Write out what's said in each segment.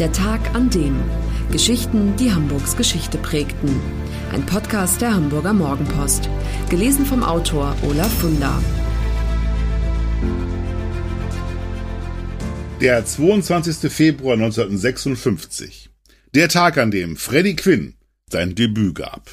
Der Tag an dem. Geschichten, die Hamburgs Geschichte prägten. Ein Podcast der Hamburger Morgenpost. Gelesen vom Autor Olaf Funder. Der 22. Februar 1956. Der Tag, an dem Freddie Quinn sein Debüt gab.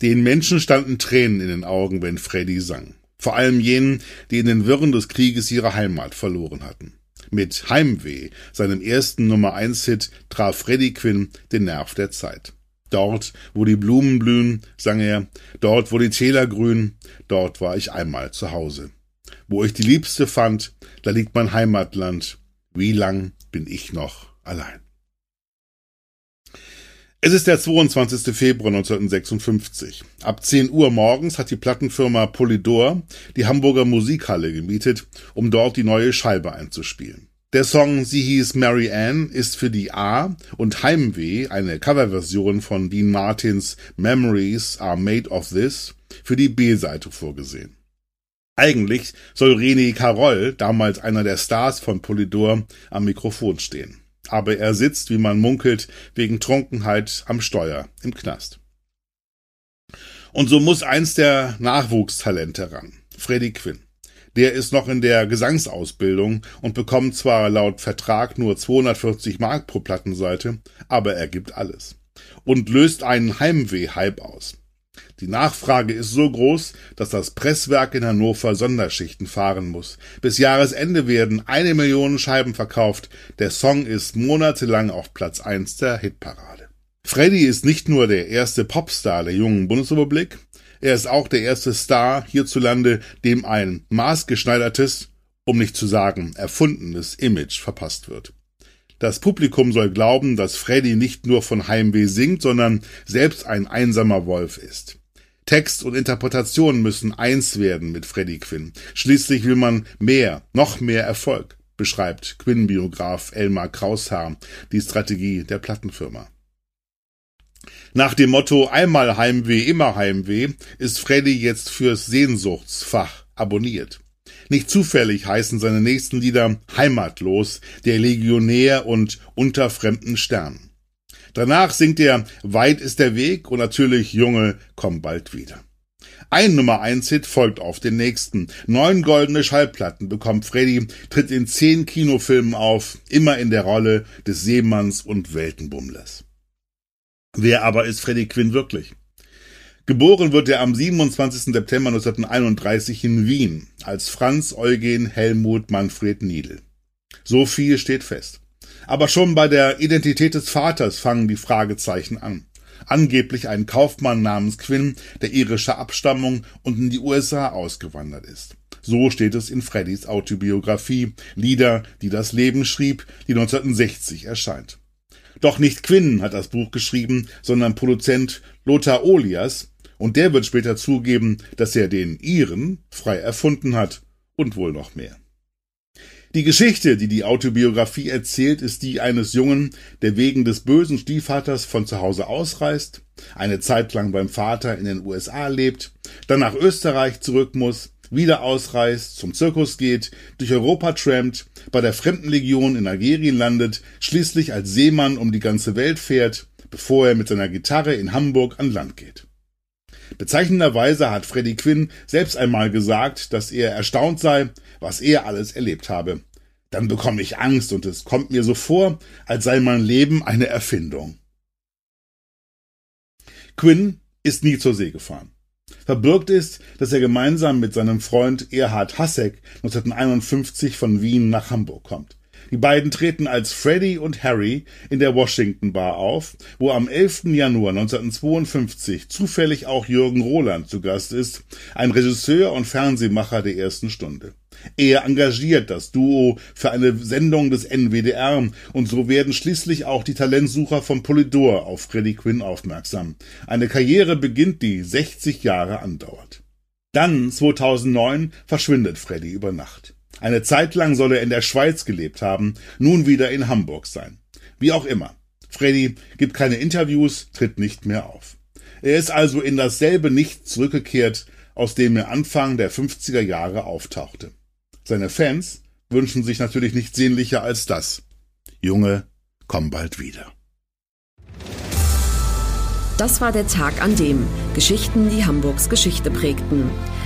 Den Menschen standen Tränen in den Augen, wenn Freddie sang. Vor allem jenen, die in den Wirren des Krieges ihre Heimat verloren hatten. Mit Heimweh, seinem ersten Nummer 1 Hit, traf Freddie Quinn den Nerv der Zeit. Dort, wo die Blumen blühen, sang er, dort, wo die Täler grünen, dort war ich einmal zu Hause. Wo ich die Liebste fand, da liegt mein Heimatland, wie lang bin ich noch allein. Es ist der 22. Februar 1956. Ab 10 Uhr morgens hat die Plattenfirma Polydor die Hamburger Musikhalle gemietet, um dort die neue Scheibe einzuspielen. Der Song Sie hieß Mary Ann ist für die A und Heimweh, eine Coverversion von Dean Martins Memories are made of this, für die B-Seite vorgesehen. Eigentlich soll René Carroll, damals einer der Stars von Polydor, am Mikrofon stehen aber er sitzt, wie man munkelt, wegen Trunkenheit am Steuer im Knast. Und so muss eins der Nachwuchstalente ran, Freddy Quinn. Der ist noch in der Gesangsausbildung und bekommt zwar laut Vertrag nur 240 Mark pro Plattenseite, aber er gibt alles. Und löst einen Heimweh-Hype aus. Die Nachfrage ist so groß, dass das Presswerk in Hannover Sonderschichten fahren muss. Bis Jahresende werden eine Million Scheiben verkauft. Der Song ist monatelang auf Platz eins der Hitparade. Freddy ist nicht nur der erste Popstar der jungen Bundesrepublik, er ist auch der erste Star hierzulande, dem ein maßgeschneidertes, um nicht zu sagen erfundenes Image verpasst wird. Das Publikum soll glauben, dass Freddy nicht nur von Heimweh singt, sondern selbst ein einsamer Wolf ist. Text und Interpretation müssen eins werden mit Freddie Quinn. Schließlich will man mehr, noch mehr Erfolg, beschreibt Quinn-Biograf Elmar Kraushaar die Strategie der Plattenfirma. Nach dem Motto einmal Heimweh, immer Heimweh ist Freddy jetzt fürs Sehnsuchtsfach abonniert. Nicht zufällig heißen seine nächsten Lieder Heimatlos, der Legionär und Unter fremden Sternen. Danach singt er Weit ist der Weg und natürlich Junge, komm bald wieder. Ein Nummer 1 Hit folgt auf den nächsten. Neun goldene Schallplatten bekommt Freddy, tritt in zehn Kinofilmen auf, immer in der Rolle des Seemanns und Weltenbummlers. Wer aber ist Freddy Quinn wirklich? Geboren wird er am 27. September 1931 in Wien als Franz Eugen Helmut Manfred Niedel. So viel steht fest. Aber schon bei der Identität des Vaters fangen die Fragezeichen an. Angeblich ein Kaufmann namens Quinn, der irischer Abstammung und in die USA ausgewandert ist. So steht es in Freddys Autobiografie Lieder, die das Leben schrieb, die 1960 erscheint. Doch nicht Quinn hat das Buch geschrieben, sondern Produzent Lothar Olias, und der wird später zugeben, dass er den Iren frei erfunden hat und wohl noch mehr. Die Geschichte, die die Autobiografie erzählt, ist die eines Jungen, der wegen des bösen Stiefvaters von zu Hause ausreist, eine Zeit lang beim Vater in den USA lebt, dann nach Österreich zurück muss, wieder ausreist, zum Zirkus geht, durch Europa trampt, bei der Fremdenlegion in Algerien landet, schließlich als Seemann um die ganze Welt fährt, bevor er mit seiner Gitarre in Hamburg an Land geht. Bezeichnenderweise hat Freddie Quinn selbst einmal gesagt, dass er erstaunt sei, was er alles erlebt habe. Dann bekomme ich Angst und es kommt mir so vor, als sei mein Leben eine Erfindung. Quinn ist nie zur See gefahren. Verbirgt ist, dass er gemeinsam mit seinem Freund Erhard Hassek 1951 von Wien nach Hamburg kommt. Die beiden treten als Freddy und Harry in der Washington Bar auf, wo am 11. Januar 1952 zufällig auch Jürgen Roland zu Gast ist, ein Regisseur und Fernsehmacher der ersten Stunde. Er engagiert das Duo für eine Sendung des NWDR und so werden schließlich auch die Talentsucher von Polydor auf Freddy Quinn aufmerksam. Eine Karriere beginnt, die 60 Jahre andauert. Dann, 2009, verschwindet Freddy über Nacht. Eine Zeit lang soll er in der Schweiz gelebt haben, nun wieder in Hamburg sein. Wie auch immer. Freddy gibt keine Interviews, tritt nicht mehr auf. Er ist also in dasselbe Nichts zurückgekehrt, aus dem er Anfang der 50er Jahre auftauchte. Seine Fans wünschen sich natürlich nicht sehnlicher als das. Junge, komm bald wieder. Das war der Tag an dem Geschichten, die Hamburgs Geschichte prägten.